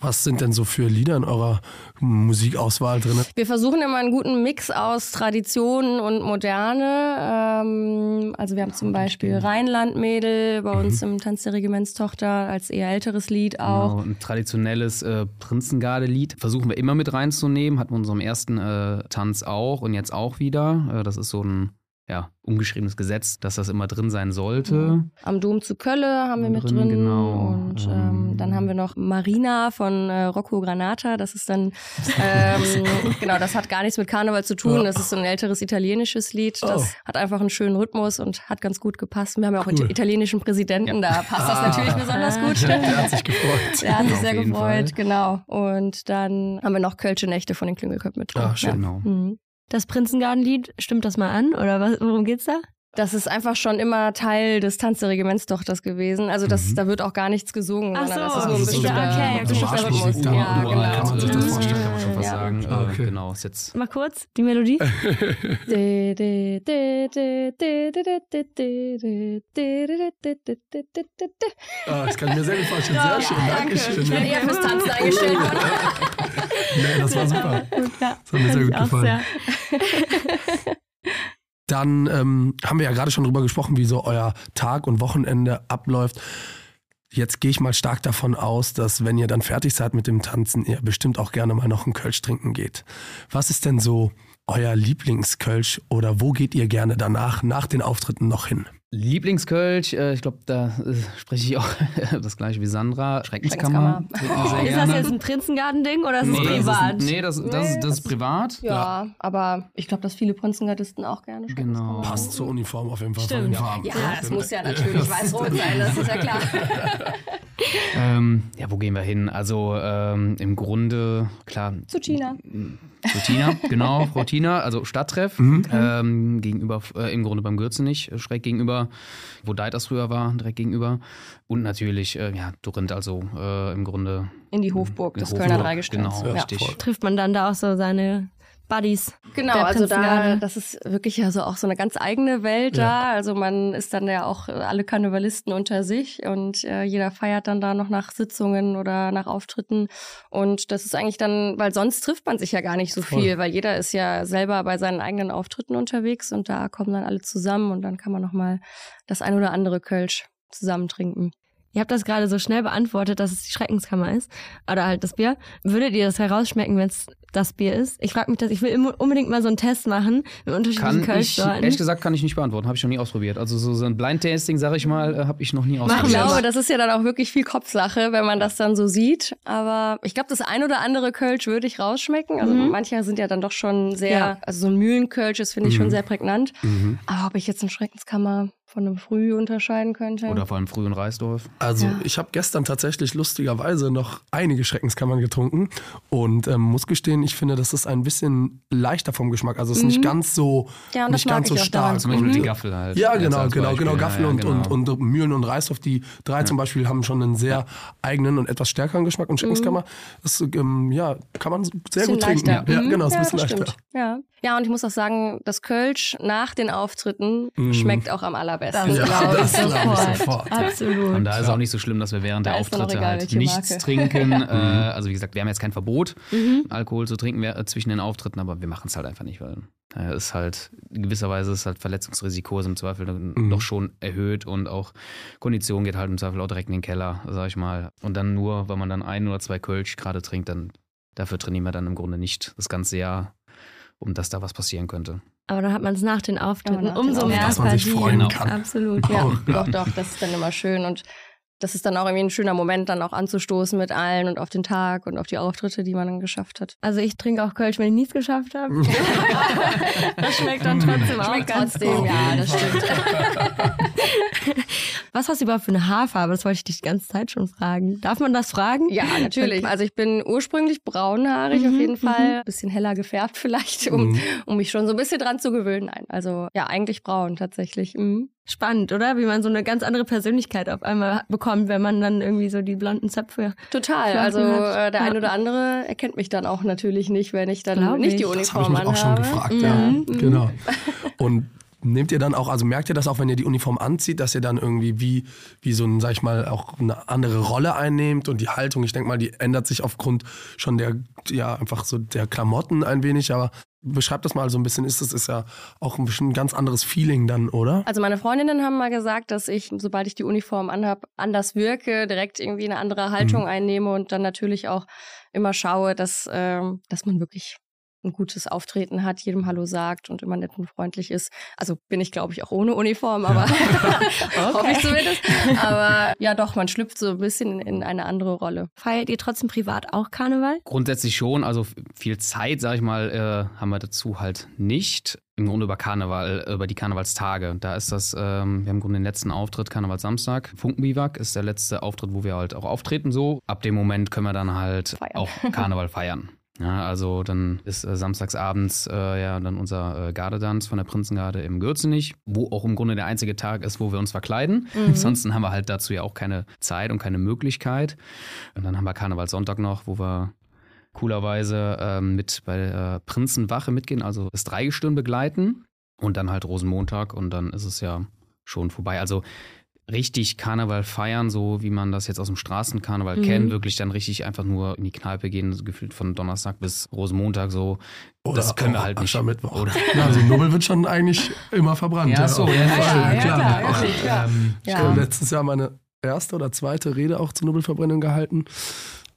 Was sind denn so für Lieder in eurer Musikauswahl drin? Wir versuchen immer einen guten Mix aus Tradition und Moderne. Ähm, also wir haben zum Beispiel Rheinlandmädel bei uns im Tanz der Regimentstochter als eher älteres Lied auch. Genau, ein traditionelles äh, Prinzengarde-Lied versuchen wir immer mit reinzunehmen. Hatten wir unserem ersten äh, Tanz auch und jetzt auch wieder. Äh, das ist so ein ja, ungeschriebenes Gesetz, dass das immer drin sein sollte. Am Dom zu Kölle haben wir mit Drin, drin. genau. Und ähm, Ähm. dann haben wir noch Marina von äh, Rocco Granata. Das ist dann, ähm, *laughs* genau, das hat gar nichts mit Karneval zu tun. Das ist so ein älteres italienisches Lied. Das Oh. hat einfach einen schönen Rhythmus und hat ganz gut gepasst. Wir haben ja auch Cool. italienischen Präsidenten, da passt das natürlich besonders gut. Der hat sich gefreut. Der hat sich sehr gefreut, Fall. genau. Und dann haben wir noch Kölsche Nächte von den Klüngelköpfen mit drin. Ah, schön. Genau. Ja. Mhm das Prinzengartenlied, stimmt das mal an oder was, worum geht's da? Das ist einfach schon immer Teil des Tanzregiments doch das gewesen. Also das, mhm. da wird auch gar nichts gesungen, Ach so. das ist nur ein bisschen okay, okay. So Rhythmus. Ja, ja, genau. Kann man sich das vorstellen, kann man schon was ja. sagen. Okay. Äh, genau, ist jetzt. Mal kurz die Melodie. ah, das kann ich mir sehr gut vorstellen. Sehr schön, ja, danke. Dankeschön. Ich bin eher fürs Tanzen eingestellt. nee, das war super. Das hat mir sehr gut gefallen. *laughs* Dann ähm, haben wir ja gerade schon drüber gesprochen, wie so euer Tag und Wochenende abläuft. Jetzt gehe ich mal stark davon aus, dass wenn ihr dann fertig seid mit dem Tanzen, ihr bestimmt auch gerne mal noch einen Kölsch trinken geht. Was ist denn so euer Lieblingskölsch oder wo geht ihr gerne danach, nach den Auftritten noch hin? Lieblingskölsch, äh, ich glaube, da äh, spreche ich auch *laughs* das gleiche wie Sandra. Schreckenskammer. Schreckenskammer. Ist das jetzt ein Prinzengarten-Ding oder ist es nee, privat? Das ist, nee, das, das, das, das ist privat. Ja, aber ich glaube, dass viele Prinzengardisten auch gerne Genau. Passt zur Uniform auf jeden Fall von Stimmt. den Farben. Ja, es muss ja natürlich *laughs* weiß-rot sein, das ist ja klar. *laughs* Ähm, ja, wo gehen wir hin? Also ähm, im Grunde, klar, Zu China. zu Tina, genau, Frau Tina, also Stadttreff, ähm, gegenüber, äh, im Grunde beim Gürzenich, äh, schräg gegenüber, wo Deiters früher war, direkt gegenüber. Und natürlich, äh, ja, Dorinth, also äh, im Grunde. In die Hofburg des Hofburg, Kölner Dreigestirns. Genau, Ja, richtig. voll. Trifft man dann da auch so seine Buddies? Genau, also da, das ist wirklich ja so auch so eine ganz eigene Welt Ja. da. Also man ist dann ja auch äh, alle Karnevalisten unter sich und äh, jeder feiert dann da noch nach Sitzungen oder nach Auftritten. Und das ist eigentlich dann, weil sonst trifft man sich ja gar nicht so Voll. viel, weil jeder ist ja selber bei seinen eigenen Auftritten unterwegs und da kommen dann alle zusammen und dann kann man noch mal das ein oder andere Kölsch zusammen trinken. Ihr habt das gerade so schnell beantwortet, dass es die Schreckenskammer ist. Oder halt das Bier. Würdet ihr das herausschmecken, wenn es das Bier ist? Ich frage mich das, ich will immer- unbedingt mal so einen Test machen mit unterschiedlichen Kann ich, Kölschsorten. ehrlich gesagt, kann ich nicht beantworten, habe ich noch nie ausprobiert. Also so, ein Blind-Tasting, sage ich mal, äh, habe ich noch nie Ich ausprobiert. glaube, das ist ja dann auch wirklich viel Kopfsache, wenn man das dann so sieht. Aber ich glaube, das ein oder andere Kölsch würde ich rausschmecken. Also Mhm. manche sind ja dann doch schon sehr, Ja. also so ein Mühlenkölsch ist, finde ich, schon Mhm. sehr prägnant. Mhm. Aber ob ich jetzt eine Schreckenskammer von einem Früh unterscheiden könnte? Oder vor allem früh in Reisdorf. Also Ja. ich habe gestern tatsächlich lustigerweise noch einige Schreckenskammern getrunken und ähm, muss gestehen, ich finde, das ist ein bisschen leichter vom Geschmack. Also es ist nicht ganz so, Mhm. Ja, und das nicht ganz so stark. Zum Beispiel die Gaffel halt. Ja, genau, genau, Beispiel. genau. Ja, Gaffel ja, und, genau. und, und Mühlen und Reisdorf, die drei zum Beispiel haben schon einen sehr eigenen und etwas stärkeren Geschmack. Und Schreckenskammer, das ähm, ja, kann man sehr Mhm. Gut trinken. leichter. Ja, Mhm. genau, ist ein ja, bisschen das leichter. stimmt. Ja. ja, und ich muss auch sagen, das Kölsch nach den Auftritten Mhm. schmeckt auch am allerbesten. Das Ja, glaube das ich glaube ich sofort. sofort. Absolut. Und da ist auch nicht so schlimm, dass wir während Da der Auftritte halt nichts trinken. *laughs* äh, also wie gesagt, wir haben jetzt kein Verbot, Alkohol zu trinken wer- äh, zwischen den Auftritten, aber wir machen es halt einfach nicht, weil äh, ist halt in gewisser Weise ist halt Verletzungsrisiko ist im Zweifel Mhm. doch schon erhöht und auch Kondition geht halt im Zweifel auch direkt in den Keller, sag ich mal. Und dann nur, wenn man dann ein oder zwei Kölsch gerade trinkt, dann dafür trainieren wir dann im Grunde nicht das ganze Jahr, um dass da was passieren könnte. Aber dann hat man es nach den Auftritten Ja, nach den umso mehr Dass man sich freuen kann. Absolut. Ja, Oh, ja. doch, doch, das ist dann immer schön. Und das ist dann auch irgendwie ein schöner Moment, dann auch anzustoßen mit allen und auf den Tag und auf die Auftritte, die man dann geschafft hat. Also ich trinke auch Kölsch, wenn ich nichts geschafft habe. *laughs* das schmeckt dann trotzdem auch Schmeckt ganz trotzdem, ja, das stimmt. *laughs* Was hast du überhaupt für eine Haarfarbe? Das wollte ich dich die ganze Zeit schon fragen. Darf man das fragen? Ja, natürlich. Also ich bin ursprünglich braunhaarig Mhm, auf jeden Fall. Bisschen heller gefärbt *laughs* vielleicht, um, Mhm. um mich schon so ein bisschen dran zu gewöhnen. Nein, also ja, eigentlich braun tatsächlich. Mhm. Spannend, oder? Wie man so eine ganz andere Persönlichkeit auf einmal bekommt, wenn man dann irgendwie so die blonden Zöpfe. Total. Also hat. äh, der Ja. ein oder andere erkennt mich dann auch natürlich nicht, wenn ich dann Glaub nicht die ich. Das habe ich Uniform mich auch schon anhabe. gefragt, Mhm. ja. Mhm. Genau. Und nehmt ihr dann auch, also merkt ihr das auch, wenn ihr die Uniform anzieht, dass ihr dann irgendwie wie, wie so ein, sag ich mal, auch eine andere Rolle einnehmt und die Haltung, ich denke mal, die ändert sich aufgrund schon der, ja, einfach so der Klamotten ein wenig, aber beschreibt das mal so ein bisschen, ist das ist ja auch ein bisschen ein ganz anderes Feeling dann, oder? Also meine Freundinnen haben mal gesagt, dass ich, sobald ich die Uniform anhab, anders wirke, direkt irgendwie eine andere Haltung Mhm. einnehme und dann natürlich auch immer schaue, dass, ähm, dass man wirklich ein gutes Auftreten hat, jedem Hallo sagt und immer nett und freundlich ist. Also bin ich, glaube ich, auch ohne Uniform, aber *laughs* hoffe ich zumindest. Aber ja doch, man schlüpft so ein bisschen in eine andere Rolle. Feiert ihr trotzdem privat auch Karneval? Grundsätzlich schon, also viel Zeit, sag ich mal, äh, haben wir dazu halt nicht. Im Grunde über Karneval, über die Karnevalstage. Da ist das, ähm, wir haben im Grunde den letzten Auftritt, Karnevalsamstag. Funkenbiwak ist der letzte Auftritt, wo wir halt auch auftreten so. Ab dem Moment können wir dann halt Feiern. auch Karneval feiern. Ja, also dann ist äh, samstagsabends äh, ja dann unser äh, Gardedanz von der Prinzengarde im Gürzenich, wo auch im Grunde der einzige Tag ist, wo wir uns verkleiden. Ansonsten haben wir halt dazu ja auch keine Zeit und keine Möglichkeit. Und dann haben wir Karnevalssonntag noch, wo wir coolerweise ähm, mit bei der Prinzenwache mitgehen, also das Dreigestirn begleiten und dann halt Rosenmontag und dann ist es ja schon vorbei. Also richtig Karneval feiern, so wie man das jetzt aus dem Straßenkarneval Mhm. kennt, wirklich dann richtig einfach nur in die Kneipe gehen, so gefühlt von Donnerstag bis Rosenmontag so. das können wir halt nicht. Aschermittwoch. Oder? Ja, also Nubbel wird schon eigentlich immer verbrannt. Ja, so, auf jeden ja, Fall, ja, ja, klar. ja, klar, Auch, wirklich, ja. Ähm, Ich habe letztes Jahr meine erste oder zweite Rede auch zur Nubbelverbrennung gehalten.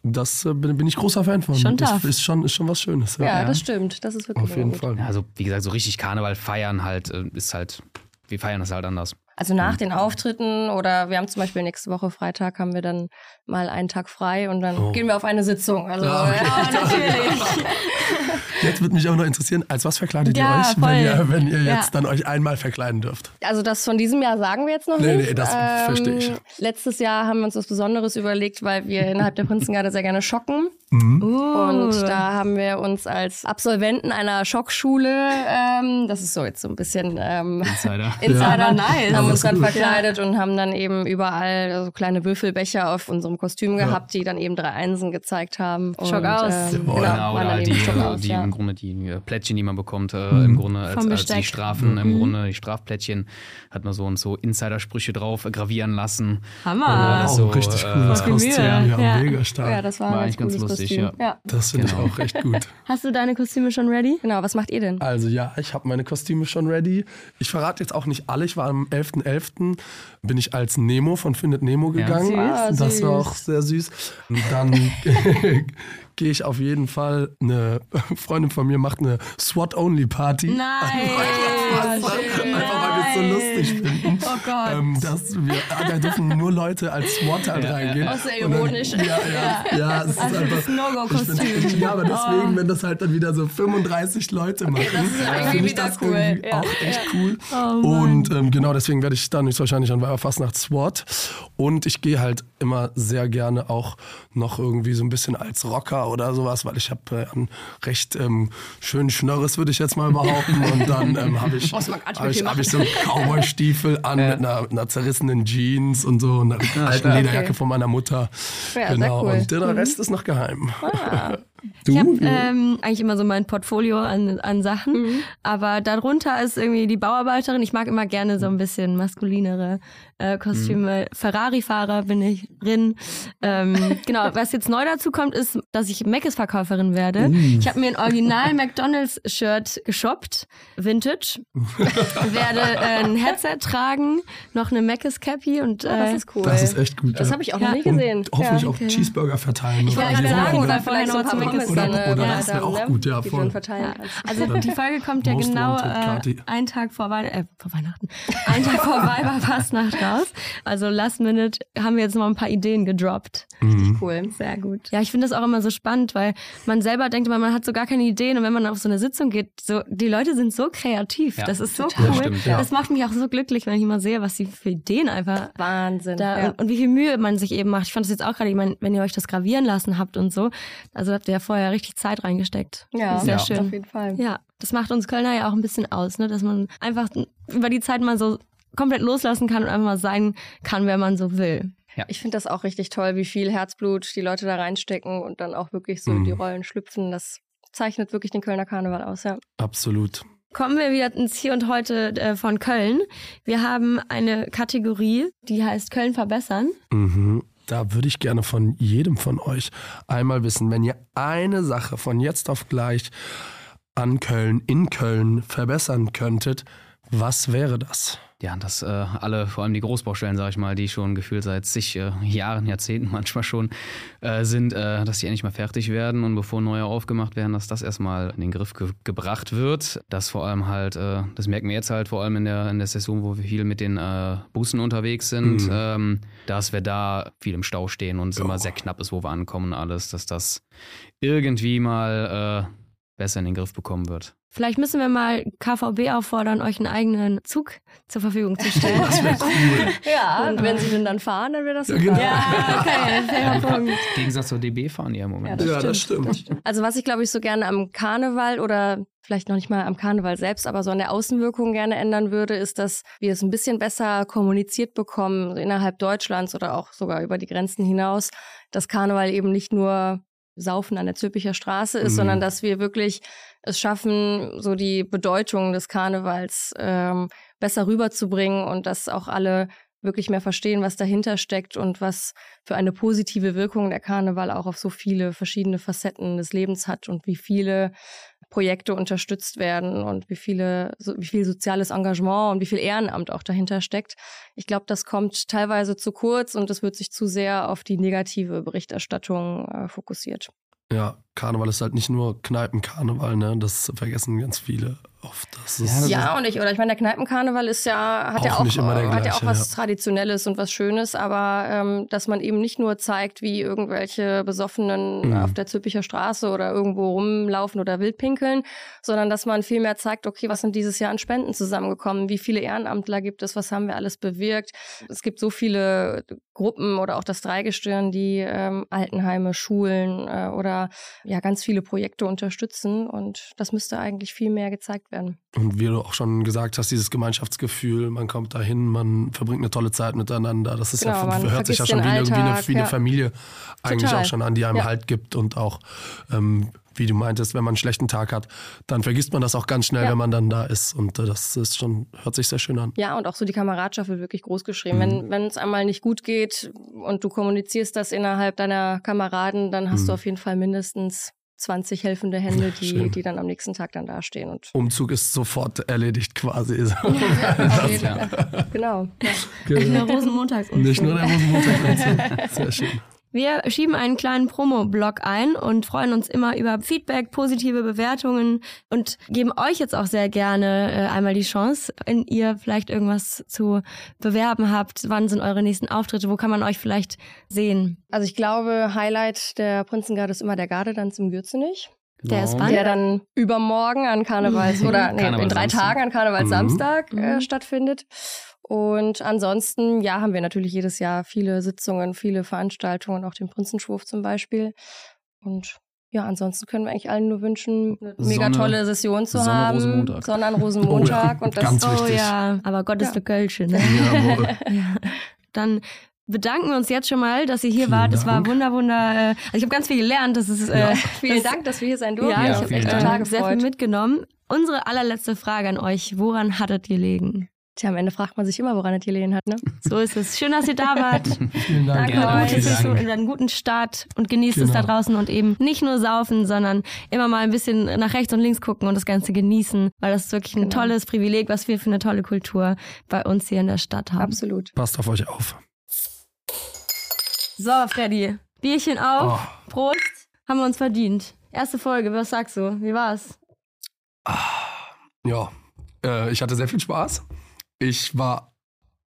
Das äh, bin, bin ich großer Fan von. Schon ist, ist, schon, ist schon was Schönes. Ja, Ja, das stimmt. Das ist wirklich auf jeden gut. Fall. also wie gesagt, so richtig Karneval feiern halt äh, ist halt, wir feiern das halt anders. Also nach den Auftritten oder wir haben zum Beispiel nächste Woche Freitag haben wir dann mal einen Tag frei und dann Oh. gehen wir auf eine Sitzung. Also Ah, okay. ja, natürlich. *laughs* Jetzt würde mich auch noch interessieren, als was verkleidet Ja, ihr euch, wenn ihr, wenn ihr Ja. jetzt dann euch einmal verkleiden dürft? Also das von diesem Jahr sagen wir jetzt noch Nee, nicht. nee, das verstehe ich. Letztes Jahr haben wir uns was Besonderes überlegt, weil wir innerhalb der Prinzengarde sehr gerne schocken. Mhm. Und Uh. da haben wir uns als Absolventen einer Schockschule, ähm, das ist so jetzt so ein bisschen ähm, Insider. *laughs* Insider, Ja, nice. haben uns dann verkleidet und haben dann eben überall so kleine Würfelbecher auf unserem Kostüm gehabt, die dann eben drei Einsen gezeigt haben. Schock und, aus. Ähm, genau, Genau, oder die, Schock aus, die ja. Im Grunde die äh, Plättchen, die man bekommt, äh, Mhm. im Grunde als, als die. Strafen, im Mhm. Grunde die Strafplättchen, hat man so und so Insider-Sprüche drauf äh, gravieren lassen. Hammer. Wow, so, richtig äh, cooles Voll viel Kostüm. Ja, Ja. mega stark. Ja, das war, War ein eigentlich ganz lustig, Kostüm. Ja. das finde Genau. ich auch recht gut. *laughs* Hast du deine Kostüme schon ready? Genau, was macht ihr denn? Also ja, ich habe meine Kostüme schon ready. Ich verrate jetzt auch nicht alle. Ich war am 11.11. bin ich als Nemo von Findet Nemo Ja. gegangen. Süß. Ah, das war süß. auch sehr süß. Und dann *laughs* *laughs* gehe ich auf jeden Fall, eine *laughs* Freundin von mir macht eine SWAT-Only-Party. Nein. *laughs* Einfach, weil wir es so Nein. lustig finden. Oh Gott. Ähm, dass wir, ah, da dürfen nur Leute als SWAT halt reingehen. Auch sehr Und dann- ironisch. Ja, ja, ja. es ist Also einfach, das No-Go-Kostüm. ich find- Ja, aber deswegen, wenn das halt dann wieder so 35 Leute machen, irgendwie finde ich wieder das cool. irgendwie Ja, auch echt cool. Oh. Und ähm, genau deswegen werde ich dann höchstwahrscheinlich an Weiberfastnacht SWAT. Und ich gehe halt immer sehr gerne auch noch irgendwie so ein bisschen als Rocker oder sowas, weil ich habe äh, einen recht ähm, schönen Schnörres, würde ich jetzt mal behaupten. Und dann ähm, habe ich, hab ich, hab ich so Cowboy-Stiefel an mit einer, mit einer zerrissenen Jeans und so und einer alten stark. Lederjacke Okay. von meiner Mutter. Ja, genau. cool. Und der Rest ist noch geheim. *laughs* Du? Ich habe ähm, eigentlich immer so mein Portfolio an, an Sachen, Mhm. aber darunter ist irgendwie die Bauarbeiterin. Ich mag immer gerne so ein bisschen maskulinere äh, Kostüme. Mhm. Ferrari-Fahrer bin ich drin. Ähm, *laughs* genau, was jetzt neu dazu kommt, ist, dass ich Mc's-Verkäuferin werde. Uh. Ich habe mir ein Original McDonalds-Shirt geshoppt, Vintage. *laughs* werde äh, ein Headset tragen, noch eine Mc's Cappy und Oh, das äh, ist cool. Das ist echt gut. Das ja. habe ich auch Ja. noch nie gesehen. Und hoffentlich ja. auch Cheeseburger verteilen. Ich oder wollte gerade sagen, oder oder vielleicht noch ein zum paar Pommes oder, dann, äh, oder ja, das wäre auch ne, gut, ja, voll. Also die Folge kommt ja Most genau äh, einen Tag vor, Weihn äh, vor Weihnachten, einen Tag vor Weiberfastnacht *laughs* raus. Also Last Minute haben wir jetzt noch ein paar Ideen gedroppt. Mhm. Cool. Sehr gut. Ja, ich finde das auch immer so spannend, weil man selber denkt immer, man hat so gar keine Ideen und wenn man auf so eine Sitzung geht, so die Leute sind so kreativ. Ja, das ist so total. cool. Das stimmt, ja. Das macht mich auch so glücklich, wenn ich immer sehe, was sie für Ideen einfach Wahnsinn. da ja. und, und wie viel Mühe man sich eben macht. Ich fand das jetzt auch gerade, ich meine, wenn ihr euch das gravieren lassen habt und so, also habt ihr ja vorher richtig Zeit reingesteckt. ja, sehr Ja. schön. auf jeden Fall. Ja, das macht uns Kölner ja auch ein bisschen aus, ne? dass man einfach über die Zeit mal so komplett loslassen kann und einfach mal sein kann, wer man so will. Ich finde das auch richtig toll, wie viel Herzblut die Leute da reinstecken und dann auch wirklich so Mhm. in die Rollen schlüpfen. Das zeichnet wirklich den Kölner Karneval aus, ja. Absolut. Kommen wir wieder ins Hier und Heute äh, von Köln. Wir haben eine Kategorie, die heißt Köln verbessern. Mhm. Da würde ich gerne von jedem von euch einmal wissen, wenn ihr eine Sache von jetzt auf gleich an Köln, in Köln verbessern könntet, was wäre das? Ja, dass äh, alle, vor allem die Großbaustellen, sage ich mal, die schon gefühlt seit zig äh, Jahren, Jahrzehnten *laughs* manchmal schon äh, sind, äh, dass die endlich mal fertig werden und bevor neue aufgemacht werden, dass das erstmal in den Griff ge gebracht wird. Das vor allem halt, äh, das merken wir jetzt halt vor allem in der, in der Saison, wo wir viel mit den äh, Bussen unterwegs sind, Mhm. ähm, dass wir da viel im Stau stehen und es Oh. immer sehr knapp ist, wo wir ankommen und alles, dass das irgendwie mal besser in den Griff bekommen wird. Vielleicht müssen wir mal KVB auffordern, euch einen eigenen Zug zur Verfügung zu stellen. *laughs* Das wäre cool. *laughs* Ja, und wenn sie denn dann fahren, dann wäre das super. genau. ja, okay, fairer Punkt. Im Gegensatz zur DB fahren die ja im Moment. das ja, das stimmt. Also was ich glaube ich so gerne am Karneval oder vielleicht noch nicht mal am Karneval selbst, aber so an der Außenwirkung gerne ändern würde, ist, dass wir es ein bisschen besser kommuniziert bekommen innerhalb Deutschlands oder auch sogar über die Grenzen hinaus, dass Karneval eben nicht nur Saufen an der Zülpicher Straße ist, Mhm. sondern dass wir wirklich es schaffen, so die Bedeutung des Karnevals ähm, besser rüberzubringen und dass auch alle wirklich mehr verstehen, was dahinter steckt und was für eine positive Wirkung der Karneval auch auf so viele verschiedene Facetten des Lebens hat und wie viele Projekte unterstützt werden und wie viele, so, wie viel soziales Engagement und wie viel Ehrenamt auch dahinter steckt. Ich glaube, das kommt teilweise zu kurz und es wird sich zu sehr auf die negative Berichterstattung äh, fokussiert. Ja, Karneval ist halt nicht nur Kneipenkarneval, ne? Das vergessen ganz viele oft. Das ist, Ja, das Ja, und ich, oder ich meine, der Kneipenkarneval ist ja, hat ja Auch auch, nicht immer der äh, hat ja auch gleiche, was ja. Traditionelles und was Schönes, aber ähm, dass man eben nicht nur zeigt, wie irgendwelche Besoffenen Mhm. auf der Zülpicher Straße oder irgendwo rumlaufen oder wild pinkeln, sondern dass man vielmehr zeigt, okay, was sind dieses Jahr an Spenden zusammengekommen, wie viele Ehrenamtler gibt es, was haben wir alles bewirkt. Es gibt so viele Gruppen oder auch das Dreigestirn, die ähm, Altenheime, Schulen äh, oder ja ganz viele Projekte unterstützen und das müsste eigentlich viel mehr gezeigt werden. Und wie du auch schon gesagt hast, dieses Gemeinschaftsgefühl, man kommt dahin, man verbringt eine tolle Zeit miteinander. Das ist Genau, ja, hört sich ja schon wie, irgendwie eine, Alltag, wie eine. Familie eigentlich Total. auch schon an, die einem Ja. Halt gibt. Und auch, ähm, wie du meintest, wenn man einen schlechten Tag hat, dann vergisst man das auch ganz schnell, Ja. wenn man dann da ist. Und äh, das ist schon, hört sich sehr schön an. Ja, und auch so die Kameradschaft wird wirklich groß geschrieben. Mhm. Wenn wenn es einmal nicht gut geht und du kommunizierst das innerhalb deiner Kameraden, dann hast Mhm. du auf jeden Fall mindestens 20 helfende Hände, die, Schön. die dann am nächsten Tag dann dastehen. Und Umzug ist sofort erledigt quasi. *laughs* jeden Fall. Genau. Ja. Nicht nur Rosenmontags. Nicht nur der Rosenmontag. *laughs* Sehr schön. Wir schieben einen kleinen Promo-Blog ein und freuen uns immer über Feedback, positive Bewertungen und geben euch jetzt auch sehr gerne äh, einmal die Chance, wenn ihr vielleicht irgendwas zu bewerben habt. Wann sind eure nächsten Auftritte? Wo kann man euch vielleicht sehen? Also ich glaube, Highlight der Prinzengarde ist immer der Gardetanz im Gürzenich. Der ist Genau. wann? Der dann übermorgen an Karnevals *laughs* oder nee, in drei Karnevalssamstag. Tagen an Karnevalssamstag Mhm. äh, Mhm. stattfindet. Und ansonsten, ja, haben wir natürlich jedes Jahr viele Sitzungen, viele Veranstaltungen, auch den Prinzenschwurf zum Beispiel. Und ja, ansonsten können wir eigentlich allen nur wünschen, eine mega tolle Session zu Sonne, haben. Rosenmontag. Sonne an *laughs* Rosenmontag. Oh ja, und das ganz Oh wichtig. ja, aber Gott ist Ja. für Kölsche, ne? Jawohl. *laughs* Ja. Dann bedanken wir uns jetzt schon mal, dass ihr hier Vielen wart. Es war wunder, wunder. Äh, also ich habe ganz viel gelernt. Das ist äh, Ja. *laughs* Vielen Dank, dass wir hier sein durften. Ja, Ja, ich habe echt total sehr viel mitgenommen. Unsere allerletzte Frage an euch: Woran hattet ihr gelegen? Tja, am Ende fragt man sich immer, woran es gelegen hat, ne? So ist es. Schön, dass ihr da wart. *laughs* Vielen Dank. Danke euch. Es ist so Dank. einen guten Start und genießt es Genau. da draußen und eben nicht nur saufen, sondern immer mal ein bisschen nach rechts und links gucken und das Ganze genießen, weil das ist wirklich ein Genau. tolles Privileg, was wir für eine tolle Kultur bei uns hier in der Stadt haben. Absolut. Passt auf euch auf. So, Freddy, Bierchen auf. Oh. Prost. Haben wir uns verdient. Erste Folge, was sagst du? Wie war's? Ja, äh, ich hatte sehr viel Spaß. Ich war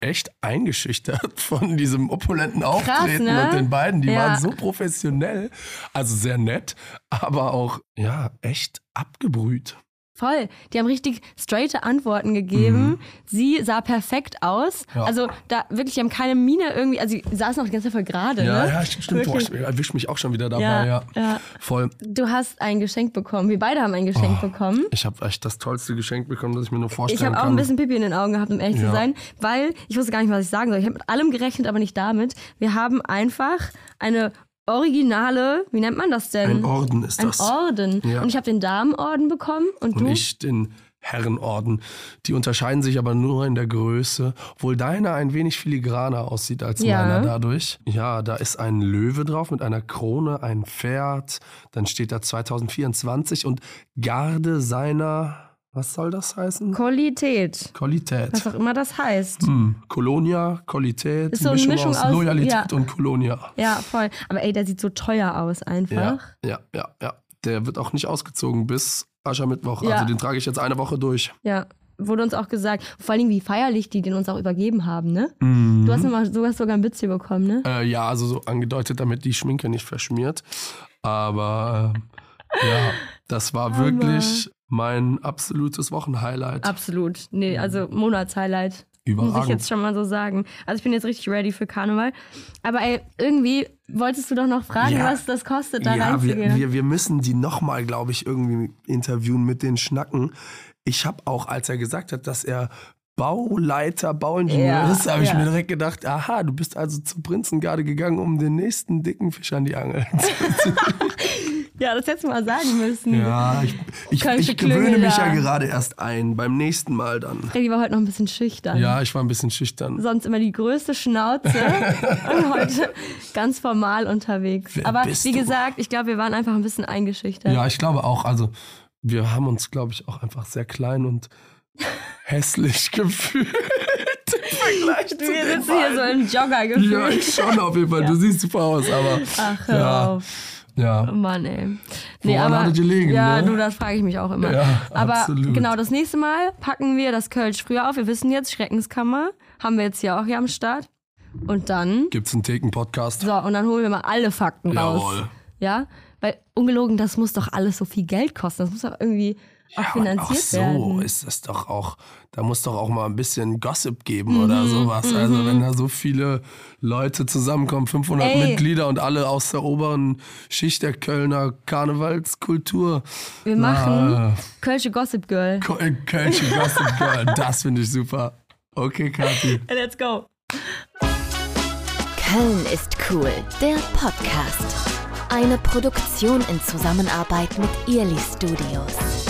echt eingeschüchtert *laughs* von diesem opulenten Auftreten ne? und den beiden. Die Ja. waren so professionell, also sehr nett, aber auch, ja, echt abgebrüht. Voll. Die haben richtig straighte Antworten gegeben. Sie sah perfekt aus. Mhm. Ja. Also da wirklich, die haben keine Miene irgendwie, also sie saßen auch die ganze Zeit voll gerade, Ja, ne? ja, stimmt. Boah, ich erwische mich auch schon wieder dabei, ja. Ja, ja. Voll. Du hast ein Geschenk bekommen. Wir beide haben ein Geschenk bekommen. Ich habe echt das tollste Geschenk bekommen, das ich mir nur Ich vorstellen habe auch kann. ein bisschen Pipi in den Augen gehabt, um ehrlich zu sein, weil ich wusste gar nicht, was ich sagen soll. Ich habe mit allem gerechnet, aber nicht damit. Wir haben einfach eine originale, wie nennt man das denn? Ein Orden ist Ein das. Orden. Ja. Und ich habe den Damenorden bekommen und, Und du? ich den Herrenorden. Die unterscheiden sich aber nur in der Größe, obwohl deiner ein wenig filigraner aussieht als Ja. meiner dadurch. Ja, da ist ein Löwe drauf mit einer Krone, ein Pferd, dann steht da 2024 und Garde seiner, was soll das heißen? Qualität. Qualität. Was auch immer das heißt. Hm. Kolonia, Qualität, Ist so eine Mischung, Mischung aus aus- Loyalität ja. und Kolonia. Ja, voll. Aber ey, der sieht so teuer aus einfach. Ja, ja, ja, ja. Der wird auch nicht ausgezogen bis Aschermittwoch. Ja. Also den trage ich jetzt eine Woche durch. Ja, wurde uns auch gesagt. Vor allem, wie feierlich die den uns auch übergeben haben, ne? Mhm. Du hast, immer, hast sogar ein Bützchen bekommen, ne? Äh, ja, also so angedeutet, damit die Schminke nicht verschmiert. Aber ähm, ja, das war wirklich mein absolutes Wochenhighlight. Absolut. Nee, also Monatshighlight. Muss ich Überragend. jetzt schon mal so sagen. Also ich bin jetzt richtig ready für Karneval. Aber ey, irgendwie wolltest du doch noch fragen, Ja. was das kostet, da ja, wir, reinzugehen. wir, wir müssen die nochmal, glaube ich, irgendwie interviewen mit den Schnacken. Ich habe auch, als er gesagt hat, dass er Bauleiter, Bauingenieur Ja, ist, habe ich mir direkt gedacht, aha, du bist also zur Prinzengarde gegangen, um den nächsten dicken Fisch an die Angel *laughs* zu *laughs* ja, das hättest du mal sagen müssen. Ja, ich, ich, ich gewöhne mich ja gerade erst ein. Beim nächsten Mal dann. Freddy war heute noch ein bisschen schüchtern. Ja, ich war ein bisschen schüchtern. Sonst immer die größte Schnauze *laughs* und heute ganz formal unterwegs. Wer Aber wie du? gesagt, ich glaube, wir waren einfach ein bisschen eingeschüchtert. Ja, ich glaube auch. Also, wir haben uns, glaube ich, auch einfach sehr klein und hässlich *laughs* gefühlt. Im Vergleich zu Wir sitzen hier so im Joggergefühl. Ja, ich schon auf jeden Fall. Du siehst super aus, aber. Ach, hör ja, auf. Ja. Mann, ey. Woran hattet ihr liegen, Ja, ne? du, das frage ich mich auch immer. Ja, Aber absolut. genau, das nächste Mal packen wir das Kölsch früher auf. Wir wissen jetzt, Schreckenskammer haben wir jetzt hier auch hier am Start. Und dann, Gibt's einen Theken-Podcast? so, und dann holen wir mal alle Fakten raus. Jawohl. Ja, weil ungelogen, das muss doch alles so viel Geld kosten. Das muss doch irgendwie Ja, finanziert auch so werden. ist es doch auch, da muss doch auch mal ein bisschen Gossip geben Mhm, oder sowas. Also wenn da so viele Leute zusammenkommen, 500 Ey. Mitglieder und alle aus der oberen Schicht der Kölner Karnevalskultur. Wir machen Kölsche Gossip Girl. Äh, Kölsche Gossip Girl, *laughs* das finde ich super. Okay, Kathi. *laughs* Let's go. Köln ist cool, der Podcast. Eine Produktion in Zusammenarbeit mit Early Studios.